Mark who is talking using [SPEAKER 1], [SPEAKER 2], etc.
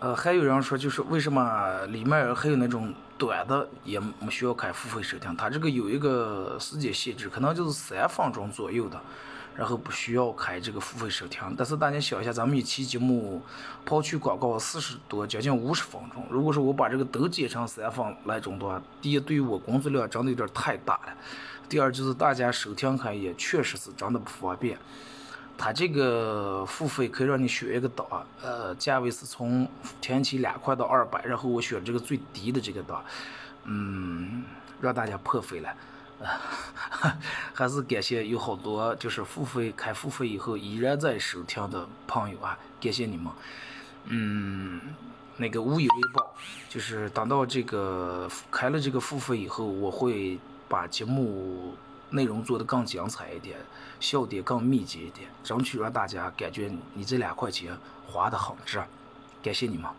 [SPEAKER 1] 呃，还有人说，就是为什么里面还有那种短的也没需要开付费收听？它这个有一个时间限制，可能就是三分钟左右的，然后不需要开这个付费收听。但是大家想一下，咱们一期节目抛去广告四十多，将近五十分钟。如果说我把这个都剪成三分来钟的话，第一，对于我工作量真的有点太大了；第二，就是大家收听开也确实是真的不方便。它这个付费可以让你选一个档，呃，价位是从前期两块到二百，然后我选这个最低的这个档，嗯，让大家破费了，啊还是感谢有好多就是付费开付费以后依然在收听的朋友啊，感谢你们，嗯，那个无以为报，就是等到这个开了这个付费以后，我会把节目。内容做得更精彩一点，笑点更密集一点，争取让大家感觉你这两块钱花的很值，感谢你们。